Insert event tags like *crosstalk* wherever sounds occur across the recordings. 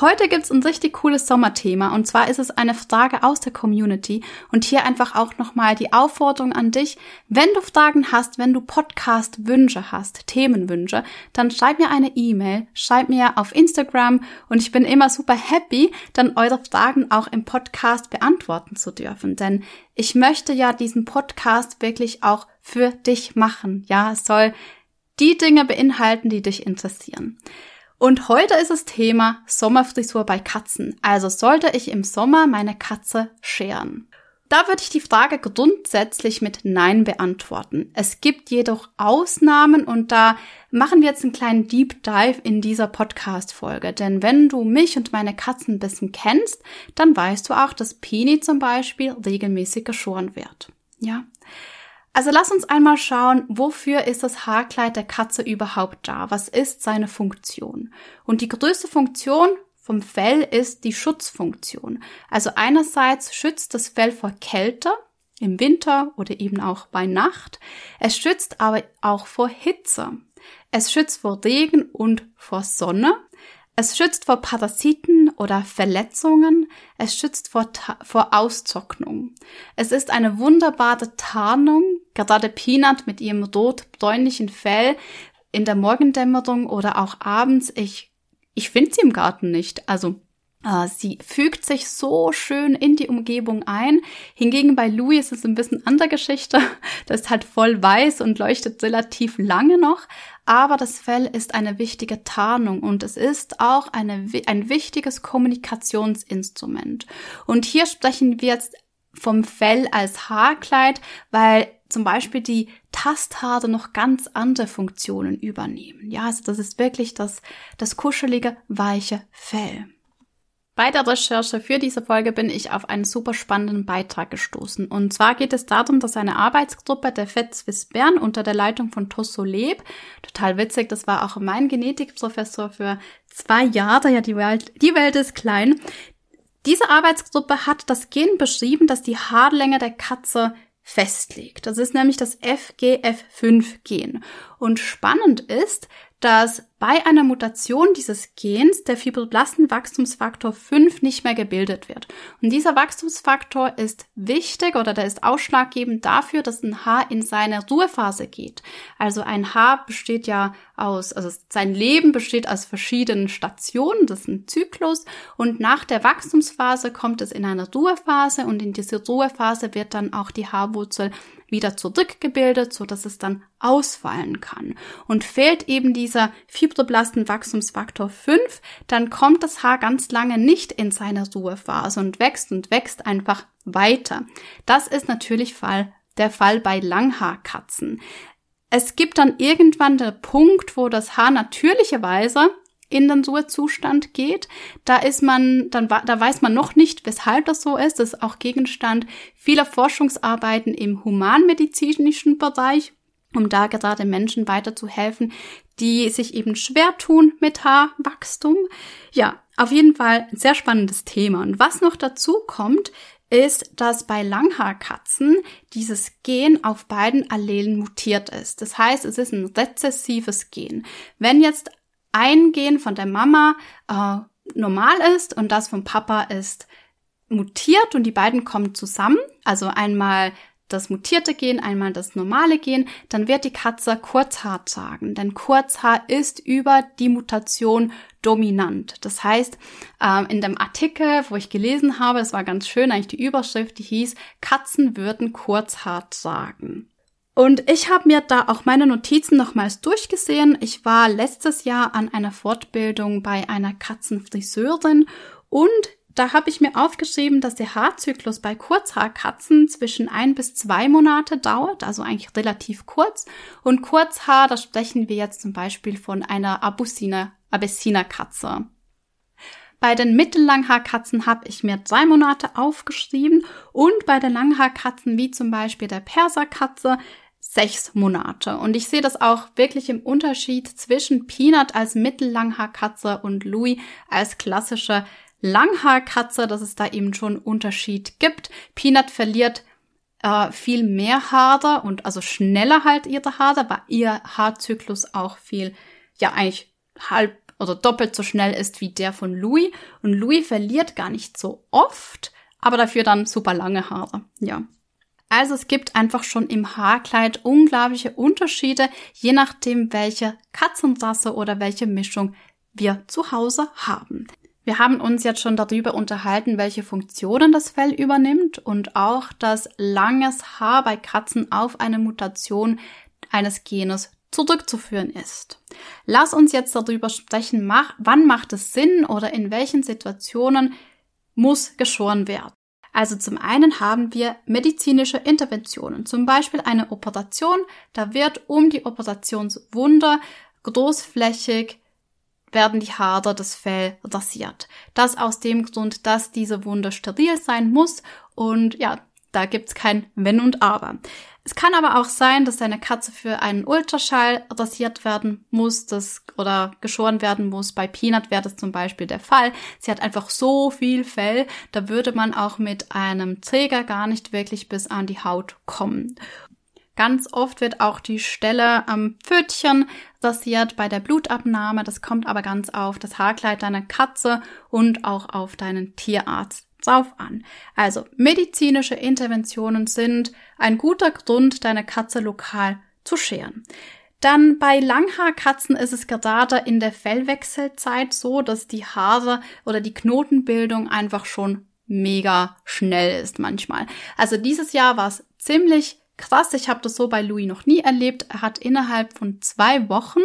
Heute gibt's ein richtig cooles Sommerthema. Und zwar ist es eine Frage aus der Community. Und hier einfach auch nochmal die Aufforderung an dich, wenn du Fragen hast, wenn du Podcast-Wünsche hast, Themenwünsche, dann schreib mir eine E-Mail, schreib mir auf Instagram. Und ich bin immer super happy, dann eure Fragen auch im Podcast beantworten zu dürfen, denn ich möchte ja diesen Podcast wirklich auch für dich machen. Ja, es soll die Dinge beinhalten, die dich interessieren. Und heute ist das Thema Sommerfrisur bei Katzen. Also sollte ich im Sommer meine Katze scheren? Da würde ich die Frage grundsätzlich mit Nein beantworten. Es gibt jedoch Ausnahmen und da machen wir jetzt einen kleinen Deep Dive in dieser Podcast-Folge. Denn wenn du mich und meine Katzen ein bisschen kennst, dann weißt du auch, dass Pini zum Beispiel regelmäßig geschoren wird. Ja. Also lass uns einmal schauen, wofür ist das Haarkleid der Katze überhaupt da? Was ist seine Funktion? Und die größte Funktion vom Fell ist die Schutzfunktion. Also einerseits schützt das Fell vor Kälte im Winter oder eben auch bei Nacht. Es schützt aber auch vor Hitze. Es schützt vor Regen und vor Sonne. Es schützt vor Parasiten oder Verletzungen. Es schützt vor, vor Austrocknung. Es ist eine wunderbare Tarnung. Gerade Peanut mit ihrem rot-bräunlichen Fell in der Morgendämmerung oder auch abends. Ich, ich finde sie im Garten nicht. Also äh, Sie fügt sich so schön in die Umgebung ein. Hingegen bei Louis ist es ein bisschen andere Geschichte. *laughs* Das ist halt voll weiß und leuchtet relativ lange noch aber das Fell ist eine wichtige Tarnung und es ist auch eine, ein wichtiges Kommunikationsinstrument. Und hier sprechen wir jetzt vom Fell als Haarkleid, weil zum Beispiel die Tasthaare noch ganz andere Funktionen übernehmen. Ja, also das ist wirklich das, das kuschelige, weiche Fell. Bei der Recherche für diese Folge bin ich auf einen super spannenden Beitrag gestoßen. Und zwar geht es darum, dass eine Arbeitsgruppe der FED Swiss Bern unter der Leitung von Tosso Leb, total witzig, das war auch mein Genetikprofessor für zwei Jahre, ja, die Welt, die Welt ist klein. Diese Arbeitsgruppe hat das Gen beschrieben, das die Haarlänge der Katze festlegt. Das ist nämlich das FGF5-Gen. Und spannend ist, dass bei einer Mutation dieses Gens der Fibroblastenwachstumsfaktor 5 nicht mehr gebildet wird. Und dieser Wachstumsfaktor ist wichtig oder der ist ausschlaggebend dafür, dass ein Haar in seine Ruhephase geht. Also ein Haar besteht ja aus, also sein Leben besteht aus verschiedenen Stationen, das ist ein Zyklus und nach der Wachstumsphase kommt es in eine Ruhephase und in diese Ruhephase wird dann auch die Haarwurzel wieder zurückgebildet, so dass es dann ausfallen kann. Und fehlt eben dieser Fibroblastenwachstumsfaktor 5, dann kommt das Haar ganz lange nicht in seine Ruhephase und wächst und wächst einfach weiter. Das ist natürlich Fall, der Fall bei Langhaarkatzen. Es gibt dann irgendwann der Punkt, wo das Haar natürlicherweise in den Ruhezustand geht. Da ist man, dann, da weiß man noch nicht, weshalb das so ist. Das ist auch Gegenstand vieler Forschungsarbeiten im humanmedizinischen Bereich, um da gerade Menschen weiterzuhelfen, die sich eben schwer tun mit Haarwachstum. Ja, auf jeden Fall ein sehr spannendes Thema. Und was noch dazu kommt, ist, dass bei Langhaarkatzen dieses Gen auf beiden Allelen mutiert ist. Das heißt, es ist ein rezessives Gen. Wenn jetzt ein Gen von der Mama äh, normal ist und das vom Papa ist mutiert und die beiden kommen zusammen, also einmal das mutierte Gen, einmal das normale Gen, dann wird die Katze Kurzhaar tragen. Denn Kurzhaar ist über die Mutation dominant. Das heißt, äh, in dem Artikel, wo ich gelesen habe, es war ganz schön, eigentlich die Überschrift, die hieß, Katzen würden Kurzhaar tragen. Und ich habe mir da auch meine Notizen nochmals durchgesehen. Ich war letztes Jahr an einer Fortbildung bei einer Katzenfriseurin und da habe ich mir aufgeschrieben, dass der Haarzyklus bei Kurzhaarkatzen zwischen ein bis zwei Monate dauert, also eigentlich relativ kurz. Und Kurzhaar, da sprechen wir jetzt zum Beispiel von einer Abusina, Abessina-Katze. Bei den Mittellanghaarkatzen habe ich mir drei Monate aufgeschrieben und bei den Langhaarkatzen, wie zum Beispiel der Perserkatze, sechs Monate. Und ich sehe das auch wirklich im Unterschied zwischen Peanut als Mittellanghaarkatze und Louis als klassische Langhaarkatze, dass es da eben schon Unterschied gibt. Peanut verliert äh, viel mehr Haare und also schneller halt ihre Haare, weil ihr Haarzyklus auch viel, ja eigentlich halb oder doppelt so schnell ist wie der von Louis. Und Louis verliert gar nicht so oft, aber dafür dann super lange Haare. Ja. Also es gibt einfach schon im Haarkleid unglaubliche Unterschiede, je nachdem, welche Katzenrasse oder welche Mischung wir zu Hause haben. Wir haben uns jetzt schon darüber unterhalten, welche Funktionen das Fell übernimmt und auch, dass langes Haar bei Katzen auf eine Mutation eines Genes zurückzuführen ist. Lass uns jetzt darüber sprechen, wann macht es Sinn oder in welchen Situationen muss geschoren werden. Also zum einen haben wir medizinische Interventionen, zum Beispiel eine Operation, da wird um die Operationswunde großflächig werden die Haare des Fell rasiert. Das aus dem Grund, dass diese Wunde steril sein muss und ja, da gibt's kein Wenn und Aber. Es kann aber auch sein, dass deine Katze für einen Ultraschall rasiert werden muss das, oder geschoren werden muss. Bei Peanut wäre das zum Beispiel der Fall. Sie hat einfach so viel Fell, da würde man auch mit einem Träger gar nicht wirklich bis an die Haut kommen. Ganz oft wird auch die Stelle am Pfötchen rasiert bei der Blutabnahme. Das kommt aber ganz auf das Haarkleid deiner Katze und auch auf deinen Tierarzt drauf an. Also medizinische Interventionen sind ein guter Grund, deine Katze lokal zu scheren. Dann bei Langhaarkatzen ist es gerade in der Fellwechselzeit so, dass die Haare oder die Knotenbildung einfach schon mega schnell ist manchmal. Also dieses Jahr war es ziemlich Krass, ich habe das so bei Louis noch nie erlebt. Er hat innerhalb von zwei Wochen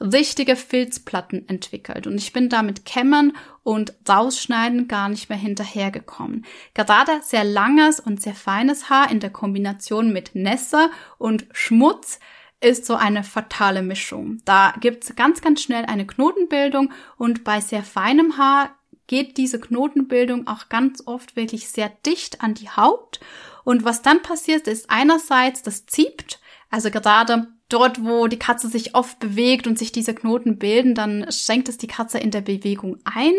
richtige Filzplatten entwickelt und ich bin damit Kämmen und Rausschneiden gar nicht mehr hinterhergekommen. Gerade sehr langes und sehr feines Haar in der Kombination mit Nässe und Schmutz ist so eine fatale Mischung. Da gibt's ganz, ganz schnell eine Knotenbildung und bei sehr feinem Haar geht diese Knotenbildung auch ganz oft wirklich sehr dicht an die Haut und was dann passiert, ist einerseits, das zieht, also gerade dort, wo die Katze sich oft bewegt und sich diese Knoten bilden, dann schenkt es die Katze in der Bewegung ein.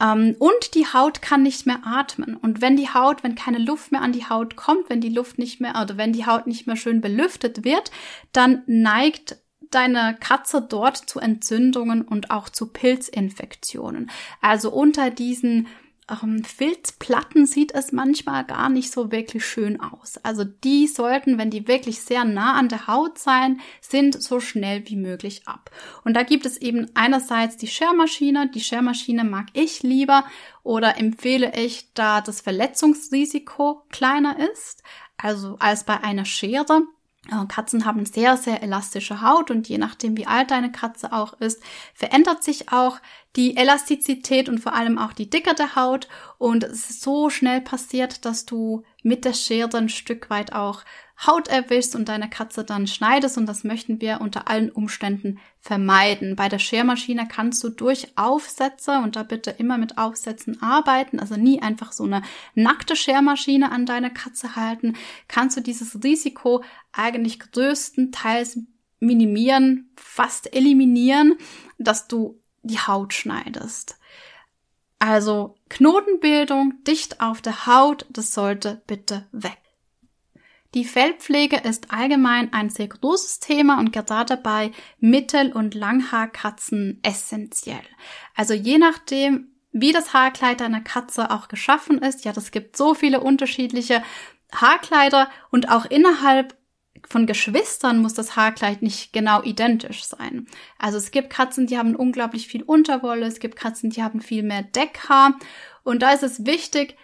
Ähm, und die Haut kann nicht mehr atmen. Und wenn die Haut, wenn keine Luft mehr an die Haut kommt, wenn die Luft nicht mehr, oder wenn die Haut nicht mehr schön belüftet wird, dann neigt deine Katze dort zu Entzündungen und auch zu Pilzinfektionen. Also unter diesen ähm, Filzplatten sieht es manchmal gar nicht so wirklich schön aus. Also die sollten, wenn die wirklich sehr nah an der Haut sein, sind so schnell wie möglich ab. Und da gibt es eben einerseits die Schermaschine. Die Schermaschine mag ich lieber oder empfehle ich, da das Verletzungsrisiko kleiner ist, also als bei einer Schere. Äh, Katzen haben sehr, sehr elastische Haut und je nachdem, wie alt deine Katze auch ist, verändert sich auch die Elastizität und vor allem auch die Dicke der Haut. Und es ist so schnell passiert, dass du mit der Schere ein Stück weit auch Haut erwischst und deine Katze dann schneidest und das möchten wir unter allen Umständen vermeiden. Bei der Schermaschine kannst du durch Aufsätze und da bitte immer mit Aufsätzen arbeiten, also nie einfach so eine nackte Schermaschine an deine Katze halten, kannst du dieses Risiko eigentlich größtenteils minimieren, fast eliminieren, dass du die Haut schneidest. Also Knotenbildung dicht auf der Haut, das sollte bitte weg. Die Fellpflege ist allgemein ein sehr großes Thema und gerade bei Mittel- und Langhaarkatzen essentiell. Also je nachdem, wie das Haarkleid einer Katze auch geschaffen ist, ja, das gibt so viele unterschiedliche Haarkleider und auch innerhalb von Geschwistern muss das Haarkleid nicht genau identisch sein. Also es gibt Katzen, die haben unglaublich viel Unterwolle, es gibt Katzen, die haben viel mehr Deckhaar und da ist es wichtig,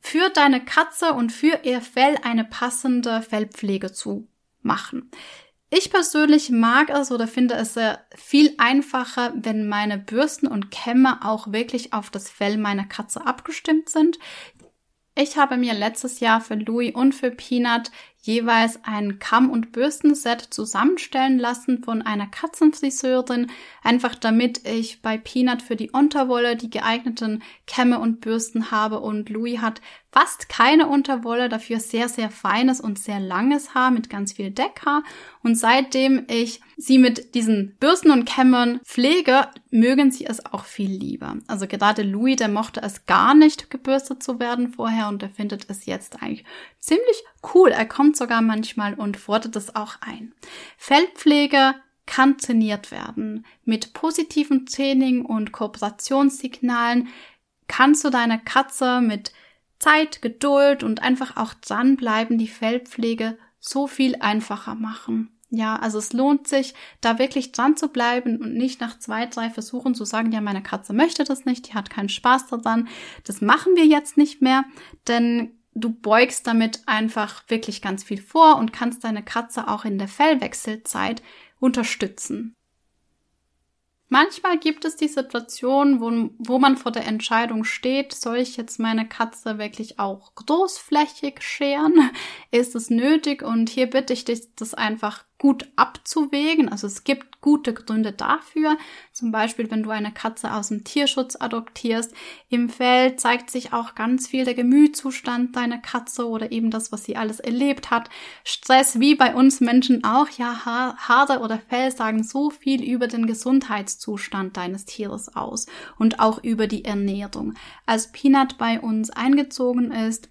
für deine Katze und für ihr Fell eine passende Fellpflege zu machen. Ich persönlich mag es oder finde es viel einfacher, wenn meine Bürsten und Kämme auch wirklich auf das Fell meiner Katze abgestimmt sind. Ich habe mir letztes Jahr für Louis und für Peanut jeweils ein Kamm- und Bürstenset zusammenstellen lassen von einer Katzenfriseurin, einfach damit ich bei Peanut für die Unterwolle die geeigneten Kämme und Bürsten habe und Louis hat fast keine Unterwolle, dafür sehr, sehr feines und sehr langes Haar mit ganz viel Deckhaar. Und seitdem ich sie mit diesen Bürsten und Kämmern pflege, mögen sie es auch viel lieber. Also gerade Louis, der mochte es gar nicht gebürstet zu werden vorher und der findet es jetzt eigentlich ziemlich cool. Er kommt sogar manchmal und fordert es auch ein. Feldpflege kann trainiert werden. Mit positiven Training und Kooperationssignalen kannst du deine Katze mit Zeit, Geduld und einfach auch dranbleiben die Fellpflege so viel einfacher machen. Ja, also es lohnt sich, da wirklich dran zu bleiben und nicht nach zwei, drei Versuchen zu sagen, ja, meine Katze möchte das nicht, die hat keinen Spaß daran. Das machen wir jetzt nicht mehr, denn du beugst damit einfach wirklich ganz viel vor und kannst deine Katze auch in der Fellwechselzeit unterstützen. Manchmal gibt es die Situation, wo, wo man vor der Entscheidung steht, soll ich jetzt meine Katze wirklich auch großflächig scheren? Ist es nötig? Und hier bitte ich dich, das einfach gut abzuwägen. Also es gibt gute Gründe dafür. Zum Beispiel, wenn du eine Katze aus dem Tierschutz adoptierst. Im Feld zeigt sich auch ganz viel der Gemütszustand deiner Katze oder eben das, was sie alles erlebt hat. Stress, wie bei uns Menschen auch. Ja, Haare oder Fell sagen so viel über den Gesundheitszustand deines Tieres aus und auch über die Ernährung. Als Peanut bei uns eingezogen ist,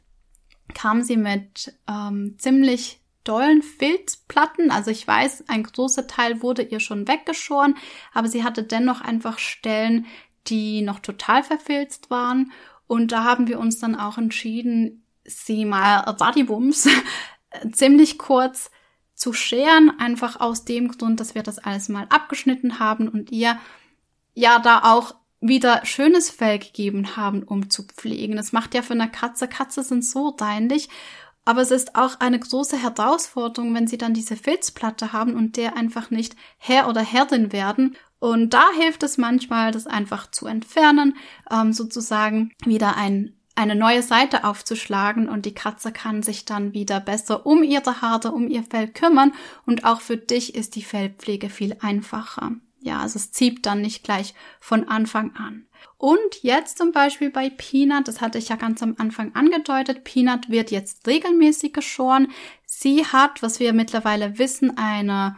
kam sie mit ähm, ziemlich dollen Filzplatten. Also ich weiß, ein großer Teil wurde ihr schon weggeschoren, aber sie hatte dennoch einfach Stellen, die noch total verfilzt waren. Und da haben wir uns dann auch entschieden, sie mal *laughs* Radibums ziemlich kurz zu scheren, einfach aus dem Grund, dass wir das alles mal abgeschnitten haben und ihr ja da auch wieder schönes Fell gegeben haben, um zu pflegen. Das macht ja für eine Katze, Katze sind so deinlich aber es ist auch eine große Herausforderung, wenn sie dann diese Filzplatte haben und der einfach nicht Herr oder Herrin werden. Und da hilft es manchmal, das einfach zu entfernen, ähm, sozusagen wieder ein, eine neue Seite aufzuschlagen und die Katze kann sich dann wieder besser um ihre Haare, um ihr Fell kümmern und auch für dich ist die Fellpflege viel einfacher. Ja, also es zieht dann nicht gleich von Anfang an. Und jetzt zum Beispiel bei Peanut, das hatte ich ja ganz am Anfang angedeutet, Peanut wird jetzt regelmäßig geschoren. Sie hat, was wir mittlerweile wissen, eine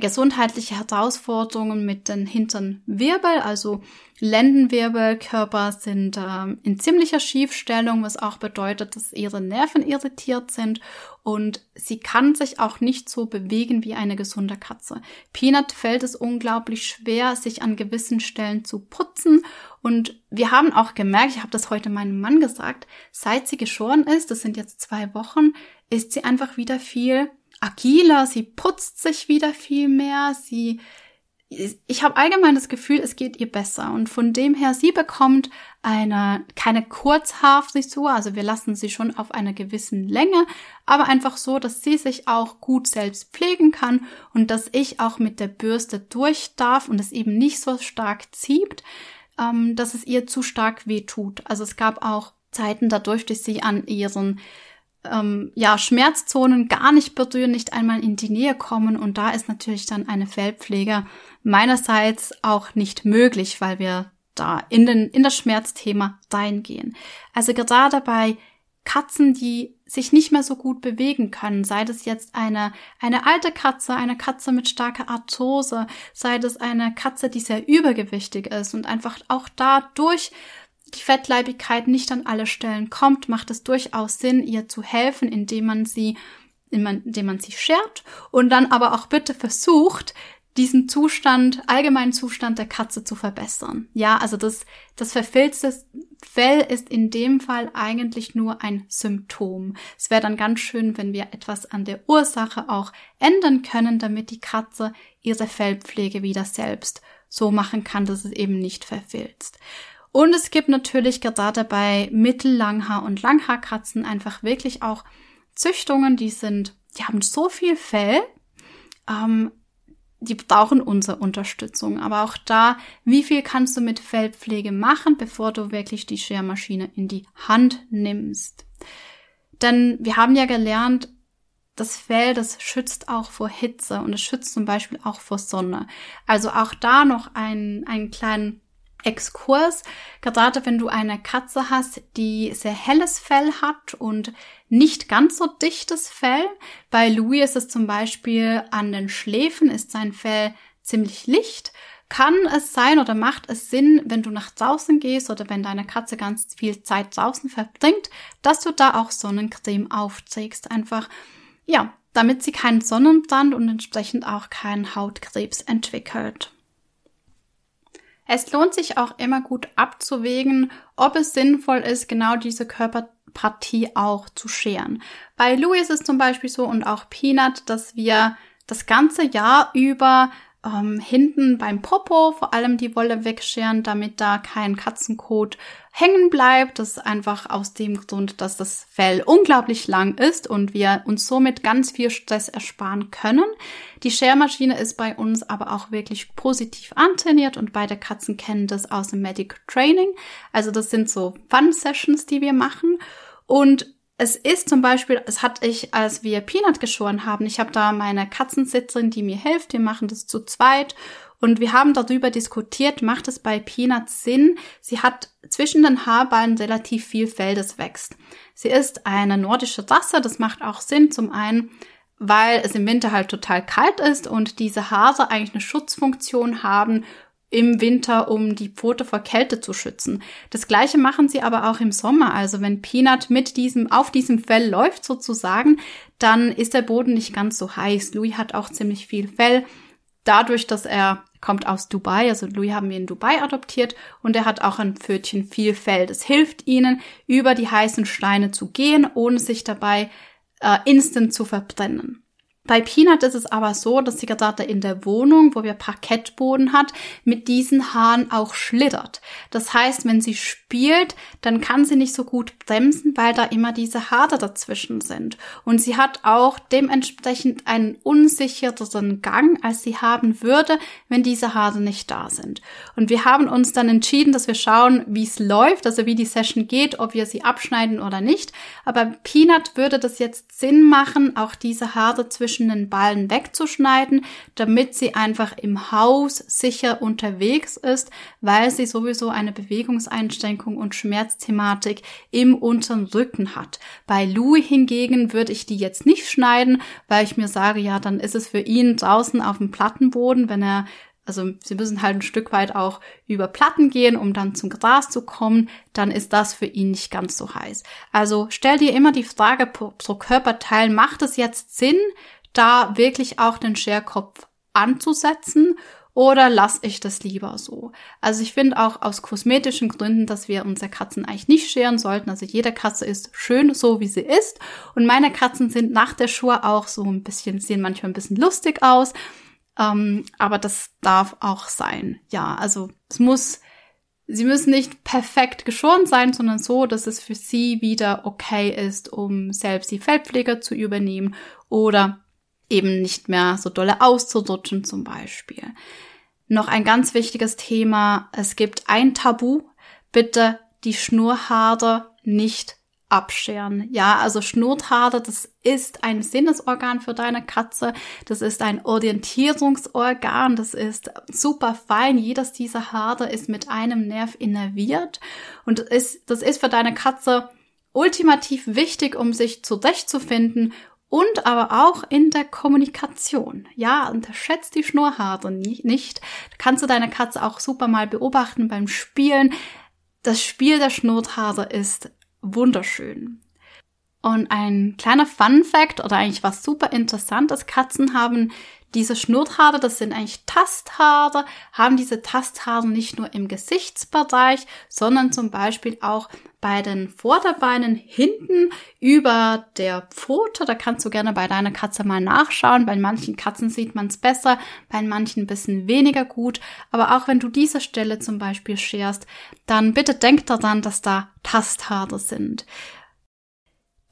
gesundheitliche Herausforderungen mit den hinteren Wirbel, also Lendenwirbelkörper sind äh, in ziemlicher Schiefstellung, was auch bedeutet, dass ihre Nerven irritiert sind und sie kann sich auch nicht so bewegen wie eine gesunde Katze. Peanut fällt es unglaublich schwer, sich an gewissen Stellen zu putzen und wir haben auch gemerkt, ich habe das heute meinem Mann gesagt, seit sie geschoren ist, das sind jetzt zwei Wochen, ist sie einfach wieder viel agiler, sie putzt sich wieder viel mehr, sie ich habe allgemein das Gefühl, es geht ihr besser und von dem her, sie bekommt eine keine Kurzhaarfrisur, also wir lassen sie schon auf einer gewissen Länge, aber einfach so, dass sie sich auch gut selbst pflegen kann und dass ich auch mit der Bürste durch darf und es eben nicht so stark zieht, ähm, dass es ihr zu stark weh tut. Also es gab auch Zeiten, da durfte ich sie an ihren ähm, ja, Schmerzzonen gar nicht berühren, nicht einmal in die Nähe kommen. Und da ist natürlich dann eine Fellpflege meinerseits auch nicht möglich, weil wir da in, den, in das Schmerzthema reingehen. Also gerade bei Katzen, die sich nicht mehr so gut bewegen können, sei das jetzt eine, eine alte Katze, eine Katze mit starker Arthrose, sei das eine Katze, die sehr übergewichtig ist und einfach auch dadurch die Fettleibigkeit nicht an alle Stellen kommt, macht es durchaus Sinn, ihr zu helfen, indem man sie, indem man sie schert und dann aber auch bitte versucht, diesen Zustand, allgemeinen Zustand der Katze zu verbessern. Ja, also das, das verfilzte Fell ist in dem Fall eigentlich nur ein Symptom. Es wäre dann ganz schön, wenn wir etwas an der Ursache auch ändern können, damit die Katze ihre Fellpflege wieder selbst so machen kann, dass es eben nicht verfilzt. Und es gibt natürlich gerade bei Mittellanghaar- und Langhaarkatzen einfach wirklich auch Züchtungen, die sind, die haben so viel Fell, ähm, die brauchen unsere Unterstützung. Aber auch da, wie viel kannst du mit Fellpflege machen, bevor du wirklich die Schermaschine in die Hand nimmst? Denn wir haben ja gelernt, das Fell, das schützt auch vor Hitze und es schützt zum Beispiel auch vor Sonne. Also auch da noch einen, einen kleinen Exkurs, gerade wenn du eine Katze hast, die sehr helles Fell hat und nicht ganz so dichtes Fell. Bei Louis ist es zum Beispiel an den Schläfen, ist sein Fell ziemlich licht. Kann es sein oder macht es Sinn, wenn du nach draußen gehst oder wenn deine Katze ganz viel Zeit draußen verbringt, dass du da auch Sonnencreme aufträgst. Einfach, ja, damit sie keinen Sonnenbrand und entsprechend auch keinen Hautkrebs entwickelt. Es lohnt sich auch immer gut abzuwägen, ob es sinnvoll ist, genau diese Körperpartie auch zu scheren. Bei Louis ist es zum Beispiel so und auch Peanut, dass wir das ganze Jahr über ähm, hinten beim Popo vor allem die Wolle wegscheren, damit da kein Katzenkot hängen bleibt. Das ist einfach aus dem Grund, dass das Fell unglaublich lang ist und wir uns somit ganz viel Stress ersparen können. Die Schermaschine ist bei uns aber auch wirklich positiv antrainiert und beide Katzen kennen das aus dem Medical Training. Also das sind so Fun-Sessions, die wir machen. Und es ist zum Beispiel, es hatte ich, als wir Peanut geschoren haben, ich habe da meine Katzensitzerin, die mir hilft, wir machen das zu zweit und wir haben darüber diskutiert, macht es bei Peanut Sinn? Sie hat zwischen den Haarballen relativ viel Fell, das wächst. Sie ist eine nordische Rasse, das macht auch Sinn, zum einen, weil es im Winter halt total kalt ist und diese Haare eigentlich eine Schutzfunktion haben im Winter, um die Pfote vor Kälte zu schützen. Das gleiche machen sie aber auch im Sommer. Also wenn Peanut mit diesem, auf diesem Fell läuft sozusagen, dann ist der Boden nicht ganz so heiß. Louis hat auch ziemlich viel Fell. Dadurch, dass er kommt aus Dubai, also Louis haben wir in Dubai adoptiert und er hat auch ein Pfötchen viel Fell. Das hilft ihnen, über die heißen Steine zu gehen, ohne sich dabei äh, instant zu verbrennen. Bei Peanut ist es aber so, dass sie gerade in der Wohnung, wo wir Parkettboden hat, mit diesen Haaren auch schlittert. Das heißt, wenn sie spielt, dann kann sie nicht so gut bremsen, weil da immer diese Haare dazwischen sind. Und sie hat auch dementsprechend einen unsichereren Gang, als sie haben würde, wenn diese Haare nicht da sind. Und wir haben uns dann entschieden, dass wir schauen, wie es läuft, also wie die Session geht, ob wir sie abschneiden oder nicht. Aber Peanut würde das jetzt Sinn machen, auch diese Haare zwischen zwischen den Ballen wegzuschneiden, damit sie einfach im Haus sicher unterwegs ist, weil sie sowieso eine Bewegungseinschränkung und Schmerzthematik im unteren Rücken hat. Bei Louis hingegen würde ich die jetzt nicht schneiden, weil ich mir sage, ja, dann ist es für ihn draußen auf dem Plattenboden, wenn er also sie müssen halt ein Stück weit auch über Platten gehen, um dann zum Gras zu kommen, dann ist das für ihn nicht ganz so heiß. Also stell dir immer die Frage pro, pro Körperteil, macht es jetzt Sinn, da wirklich auch den Scherkopf anzusetzen oder lasse ich das lieber so? Also ich finde auch aus kosmetischen Gründen, dass wir unsere Katzen eigentlich nicht scheren sollten. Also jede Katze ist schön so, wie sie ist. Und meine Katzen sind nach der Schuhe auch so ein bisschen, sehen manchmal ein bisschen lustig aus. Ähm, aber das darf auch sein. Ja, also es muss, sie müssen nicht perfekt geschoren sein, sondern so, dass es für sie wieder okay ist, um selbst die Feldpflege zu übernehmen oder eben nicht mehr so dolle auszurutschen zum Beispiel. Noch ein ganz wichtiges Thema. Es gibt ein Tabu. Bitte die Schnurhaare nicht abscheren. Ja, also Schnurhaare, das ist ein Sinnesorgan für deine Katze. Das ist ein Orientierungsorgan. Das ist super fein. Jedes dieser Haare ist mit einem Nerv innerviert. Und das ist, das ist für deine Katze ultimativ wichtig, um sich zurechtzufinden und aber auch in der Kommunikation. Ja, unterschätzt die Schnurrhaare nicht. Kannst du deine Katze auch super mal beobachten beim Spielen. Das Spiel der Schnurrhaare ist wunderschön. Und ein kleiner Fun Fact oder eigentlich was super interessantes. Katzen haben diese Schnurrhaare, das sind eigentlich Tasthaare, haben diese Tasthaare nicht nur im Gesichtsbereich, sondern zum Beispiel auch bei den Vorderbeinen hinten über der Pfote. Da kannst du gerne bei deiner Katze mal nachschauen. Bei manchen Katzen sieht man es besser, bei manchen ein bisschen weniger gut. Aber auch wenn du diese Stelle zum Beispiel scherst, dann bitte denk daran, dass da Tasthaare sind.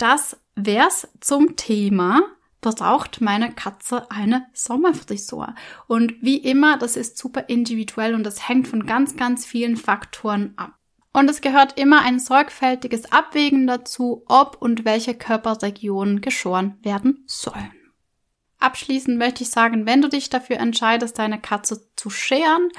Das wär's zum Thema braucht meine Katze eine Sommerfrisur. Und wie immer, das ist super individuell und das hängt von ganz, ganz vielen Faktoren ab. Und es gehört immer ein sorgfältiges Abwägen dazu, ob und welche Körperregionen geschoren werden sollen. Abschließend möchte ich sagen, wenn du dich dafür entscheidest, deine Katze zu scheren,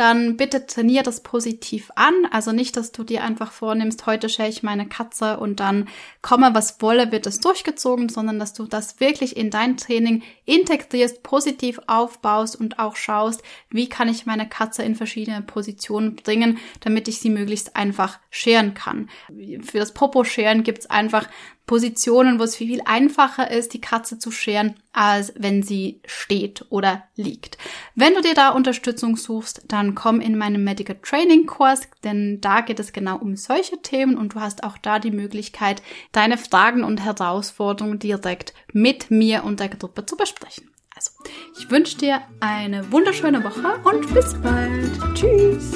dann bitte trainier das positiv an. Also nicht, dass du dir einfach vornimmst, heute schäle ich meine Katze und dann komme, was wolle, wird es durchgezogen, sondern dass du das wirklich in dein Training integrierst, positiv aufbaust und auch schaust, wie kann ich meine Katze in verschiedene Positionen bringen, damit ich sie möglichst einfach scheren kann. Für das Popo-Scheren gibt's einfach Positionen, wo es viel einfacher ist, die Katze zu scheren, als wenn sie steht oder liegt. Wenn du dir da Unterstützung suchst, dann komm in meinen Medical Training Kurs, denn da geht es genau um solche Themen und du hast auch da die Möglichkeit, deine Fragen und Herausforderungen direkt mit mir und der Gruppe zu besprechen. Also, ich wünsche dir eine wunderschöne Woche und bis bald. Tschüss.